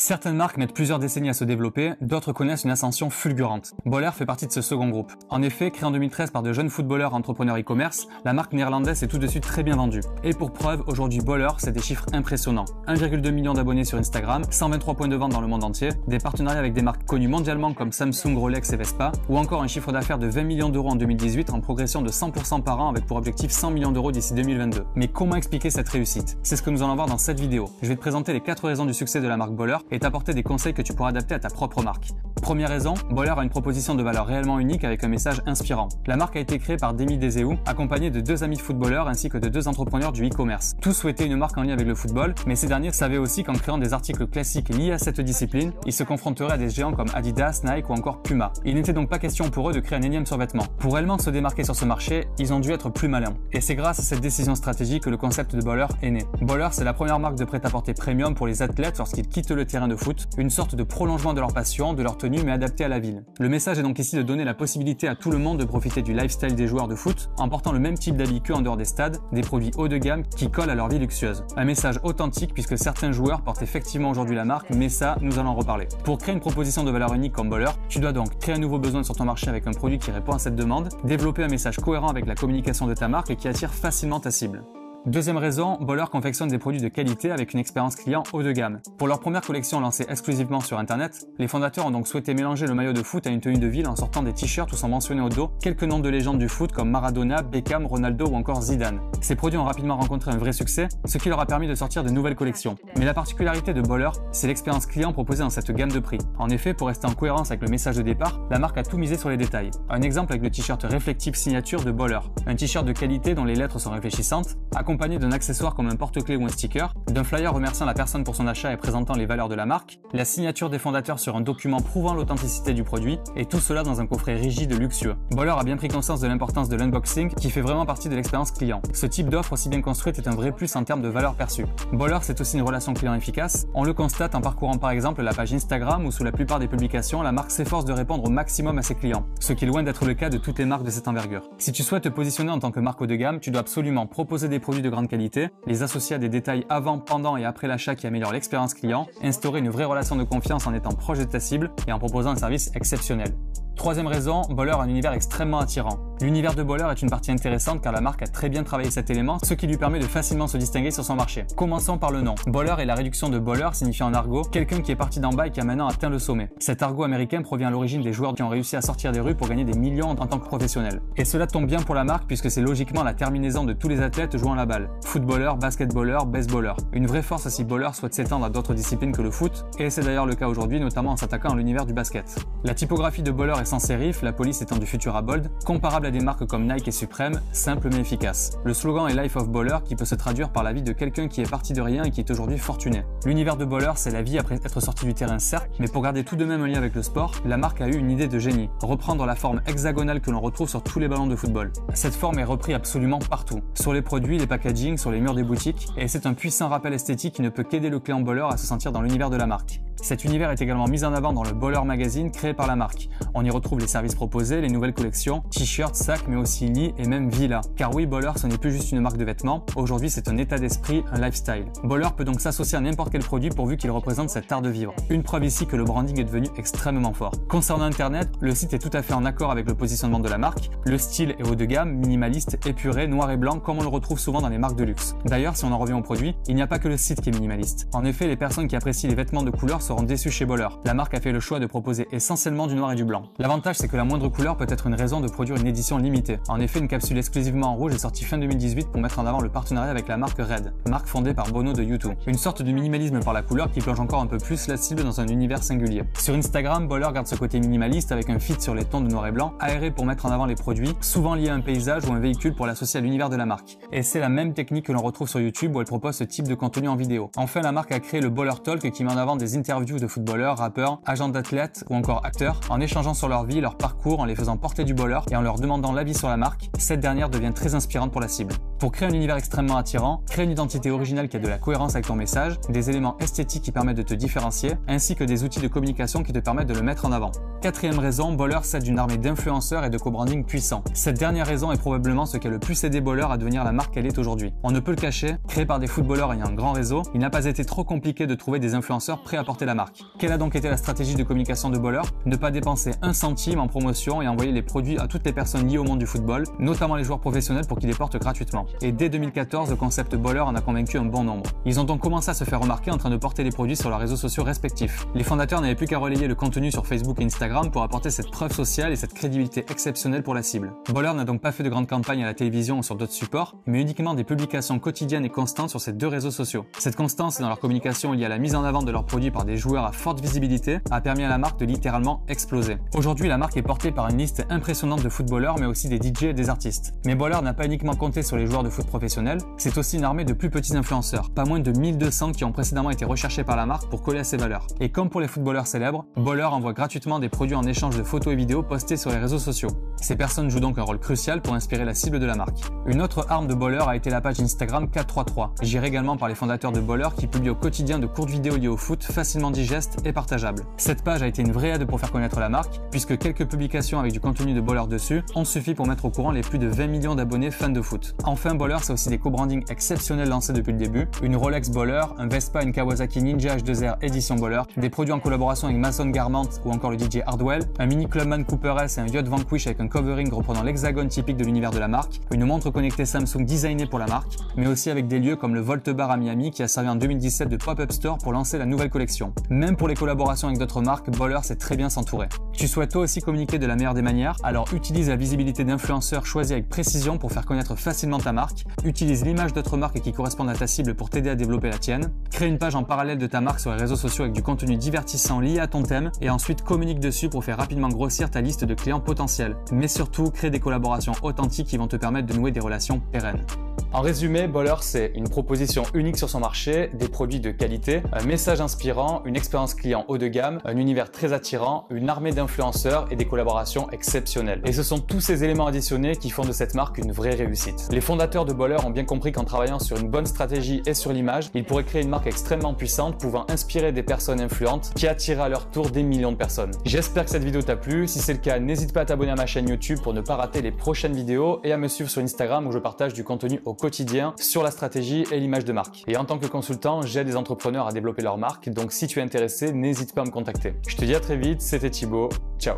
Certaines marques mettent plusieurs décennies à se développer, d'autres connaissent une ascension fulgurante. Boller fait partie de ce second groupe. En effet, créée en 2013 par de jeunes footballeurs entrepreneurs e-commerce, la marque néerlandaise est tout de suite très bien vendue. Et pour preuve, aujourd'hui Boller, c'est des chiffres impressionnants. 1,2 million d'abonnés sur Instagram, 123 points de vente dans le monde entier, des partenariats avec des marques connues mondialement comme Samsung, Rolex et Vespa, ou encore un chiffre d'affaires de 20 millions d'euros en 2018 en progression de 100% par an avec pour objectif 100 millions d'euros d'ici 2022. Mais comment expliquer cette réussite? C'est ce que nous allons voir dans cette vidéo. Je vais te présenter les 4 raisons du succès de la marque Boller et t'apporter des conseils que tu pourras adapter à ta propre marque. Première raison, Boller a une proposition de valeur réellement unique avec un message inspirant. La marque a été créée par Demi Deseu, accompagné de deux amis footballeurs ainsi que de deux entrepreneurs du e-commerce. Tous souhaitaient une marque en lien avec le football, mais ces derniers savaient aussi qu'en créant des articles classiques liés à cette discipline, ils se confronteraient à des géants comme Adidas, Nike ou encore Puma. Il n'était donc pas question pour eux de créer un énième survêtement. Pour réellement se démarquer sur ce marché, ils ont dû être plus malins. Et c'est grâce à cette décision stratégique que le concept de Boller est né. Boller, c'est la première marque de prêt-à-porter premium pour les athlètes lorsqu'ils quittent le terrain de foot, une sorte de prolongement de leur passion, de leur tenue mais adapté à la ville. Le message est donc ici de donner la possibilité à tout le monde de profiter du lifestyle des joueurs de foot en portant le même type d'habits qu'eux en dehors des stades, des produits haut de gamme qui collent à leur vie luxueuse. Un message authentique puisque certains joueurs portent effectivement aujourd'hui la marque, mais ça, nous allons en reparler. Pour créer une proposition de valeur unique comme Boller, tu dois donc créer un nouveau besoin sur ton marché avec un produit qui répond à cette demande, développer un message cohérent avec la communication de ta marque et qui attire facilement ta cible. Deuxième raison, Boller confectionne des produits de qualité avec une expérience client haut de gamme. Pour leur première collection lancée exclusivement sur internet, les fondateurs ont donc souhaité mélanger le maillot de foot à une tenue de ville en sortant des t-shirts ou sans mentionner au dos quelques noms de légendes du foot comme Maradona, Beckham, Ronaldo ou encore Zidane. Ces produits ont rapidement rencontré un vrai succès, ce qui leur a permis de sortir de nouvelles collections. Mais la particularité de Boller, c'est l'expérience client proposée dans cette gamme de prix. En effet, pour rester en cohérence avec le message de départ, la marque a tout misé sur les détails. Un exemple avec le t-shirt réflectif signature de Boller, un t-shirt de qualité dont les lettres sont réfléchissantes, accompagné d'un accessoire comme un porte-clés ou un sticker, d'un flyer remerciant la personne pour son achat et présentant les valeurs de la marque, la signature des fondateurs sur un document prouvant l'authenticité du produit, et tout cela dans un coffret rigide luxueux. Boller a bien pris conscience de l'importance de l'unboxing qui fait vraiment partie de l'expérience client. Ce type d'offre aussi bien construite est un vrai plus en termes de valeur perçue. Boller c'est aussi une relation client efficace, on le constate en parcourant par exemple la page Instagram où sous la plupart des publications la marque s'efforce de répondre au maximum à ses clients, ce qui est loin d'être le cas de toutes les marques de cette envergure. Si tu souhaites te positionner en tant que marque haut de gamme, tu dois absolument proposer des produits de grande qualité, les associer à des détails avant, pendant et après l'achat qui améliorent l'expérience client, instaurer une vraie relation de confiance en étant proche de ta cible et en proposant un service exceptionnel. Troisième raison, Boller a un univers extrêmement attirant. L'univers de Boller est une partie intéressante car la marque a très bien travaillé cet élément, ce qui lui permet de facilement se distinguer sur son marché. Commençons par le nom. Boller est la réduction de Boller, signifiant en argot quelqu'un qui est parti d'en bas et qui a maintenant atteint le sommet. Cet argot américain provient à l'origine des joueurs qui ont réussi à sortir des rues pour gagner des millions en tant que professionnels. Et cela tombe bien pour la marque puisque c'est logiquement la terminaison de tous les athlètes jouant la balle. Footballeur, basketballeur, baseballeur. Une vraie force si Boller souhaite s'étendre à d'autres disciplines que le foot, et c'est d'ailleurs le cas aujourd'hui, notamment en s'attaquant à l'univers du basket. La typographie de Boller est sans sérif, la police étant du futur à bold, comparable à des marques comme Nike et Supreme, simple mais efficace. Le slogan est Life of Baller qui peut se traduire par la vie de quelqu'un qui est parti de rien et qui est aujourd'hui fortuné. L'univers de Baller, c'est la vie après être sorti du terrain certes, mais pour garder tout de même un lien avec le sport, la marque a eu une idée de génie, reprendre la forme hexagonale que l'on retrouve sur tous les ballons de football. Cette forme est reprise absolument partout, sur les produits, les packagings, sur les murs des boutiques, et c'est un puissant rappel esthétique qui ne peut qu'aider le client Baller à se sentir dans l'univers de la marque. Cet univers est également mis en avant dans le Baller Magazine créé par la marque. On y retrouve les services proposés, les nouvelles collections, t-shirts, sacs, mais aussi lits et même villas. Car oui, Baller, ce n'est plus juste une marque de vêtements, aujourd'hui c'est un état d'esprit, un lifestyle. Baller peut donc s'associer à n'importe quel produit pourvu qu'il représente cet art de vivre. Une preuve ici que le branding est devenu extrêmement fort. Concernant Internet, le site est tout à fait en accord avec le positionnement de la marque. Le style est haut de gamme, minimaliste, épuré, noir et blanc comme on le retrouve souvent dans les marques de luxe. D'ailleurs, si on en revient au produit, il n'y a pas que le site qui est minimaliste. En effet, les personnes qui apprécient les vêtements de couleur seront déçues chez Boller. La marque a fait le choix de proposer essentiellement du noir et du blanc. L'avantage c'est que la moindre couleur peut être une raison de produire une édition limitée. En effet, une capsule exclusivement en rouge est sortie fin 2018 pour mettre en avant le partenariat avec la marque Red, marque fondée par Bono de YouTube. Une sorte de minimalisme par la couleur qui plonge encore un peu plus la cible dans un univers singulier. Sur Instagram, Boller garde ce côté minimaliste avec un feed sur les tons de noir et blanc, aéré pour mettre en avant les produits, souvent liés à un paysage ou un véhicule pour l'associer à l'univers de la marque. Et c'est la même technique que l'on retrouve sur YouTube où elle propose ce type de contenu en vidéo. Enfin, la marque a créé le Baller Talk qui met en avant des interviews de footballeurs, rappeurs, agents d'athlètes ou encore acteurs, en échangeant sur leur vie, leur parcours, en les faisant porter du bowler et en leur demandant l'avis sur la marque, cette dernière devient très inspirante pour la cible. Pour créer un univers extrêmement attirant, crée une identité originale qui a de la cohérence avec ton message, des éléments esthétiques qui permettent de te différencier, ainsi que des outils de communication qui te permettent de le mettre en avant. Quatrième raison, Baller cède d'une armée d'influenceurs et de co-branding puissants. Cette dernière raison est probablement ce qui a le plus aidé Baller à devenir la marque qu'elle est aujourd'hui. On ne peut le cacher, créé par des footballeurs ayant un grand réseau, il n'a pas été trop compliqué de trouver des influenceurs prêts à porter marque. Quelle a donc été la stratégie de communication de Boller Ne pas dépenser un centime en promotion et envoyer les produits à toutes les personnes liées au monde du football, notamment les joueurs professionnels pour qu'ils les portent gratuitement. Et dès 2014, le concept Boller en a convaincu un bon nombre. Ils ont donc commencé à se faire remarquer en train de porter les produits sur leurs réseaux sociaux respectifs. Les fondateurs n'avaient plus qu'à relayer le contenu sur Facebook et Instagram pour apporter cette preuve sociale et cette crédibilité exceptionnelle pour la cible. Boller n'a donc pas fait de grandes campagnes à la télévision ou sur d'autres supports, mais uniquement des publications quotidiennes et constantes sur ces deux réseaux sociaux. Cette constance dans leur communication liée à la mise en avant de leurs produits par des joueurs à forte visibilité a permis à la marque de littéralement exploser. Aujourd'hui, la marque est portée par une liste impressionnante de footballeurs, mais aussi des DJ et des artistes. Mais Boller n'a pas uniquement compté sur les joueurs de foot professionnels, c'est aussi une armée de plus petits influenceurs, pas moins de 1200 qui ont précédemment été recherchés par la marque pour coller à ses valeurs. Et comme pour les footballeurs célèbres, Boller envoie gratuitement des produits en échange de photos et vidéos postés sur les réseaux sociaux. Ces personnes jouent donc un rôle crucial pour inspirer la cible de la marque. Une autre arme de Boller a été la page Instagram 433, gérée également par les fondateurs de Boller qui publient au quotidien de courtes vidéos liées au foot facilement digestes et partageables. Cette page a été une vraie aide pour faire connaître la marque, puisque quelques publications avec du contenu de Boller dessus ont suffi pour mettre au courant les plus de 20 millions d'abonnés fans de foot. Enfin, Boller, c'est aussi des co-brandings exceptionnels lancés depuis le début, une Rolex Boller, un Vespa, une Kawasaki Ninja H2R édition Boller, des produits en collaboration avec Mason Garment ou encore le DJ Hardwell, un mini Clubman Cooper S et un Yacht Vanquish avec un covering reprenant l'hexagone typique de l'univers de la marque, une montre connectée Samsung designée pour la marque, mais aussi avec des lieux comme le Volt Bar à Miami qui a servi en 2017 de pop-up store pour lancer la nouvelle collection. Même pour les collaborations avec d'autres marques, Boller sait très bien s'entourer. Tu souhaites toi aussi communiquer de la meilleure des manières? Alors utilise la visibilité d'influenceurs choisis avec précision pour faire connaître facilement ta marque, utilise l'image d'autres marques qui correspondent à ta cible pour t'aider à développer la tienne, crée une page en parallèle de ta marque sur les réseaux sociaux avec du contenu divertissant lié à ton thème et ensuite communique dessus pour faire rapidement grossir ta liste de clients potentiels. Mais surtout, crée des collaborations authentiques qui vont te permettre de nouer des relations pérennes. En résumé, Boller, c'est une proposition unique sur son marché, des produits de qualité, un message inspirant, une expérience client haut de gamme, un univers très attirant, une armée d'influenceurs et des collaborations exceptionnelles. Et ce sont tous ces éléments additionnés qui font de cette marque une vraie réussite. Les fondateurs de Boller ont bien compris qu'en travaillant sur une bonne stratégie et sur l'image, ils pourraient créer une marque extrêmement puissante pouvant inspirer des personnes influentes qui attirent à leur tour des millions de personnes. J'espère que cette vidéo t'a plu. Si c'est le cas, n'hésite pas à t'abonner à ma chaîne YouTube pour ne pas rater les prochaines vidéos et à me suivre sur Instagram où je partage du contenu au quotidien sur la stratégie et l'image de marque. Et en tant que consultant, j'aide des entrepreneurs à développer leur marque, donc si tu es intéressé, n'hésite pas à me contacter. Je te dis à très vite, c'était Thibaut, ciao.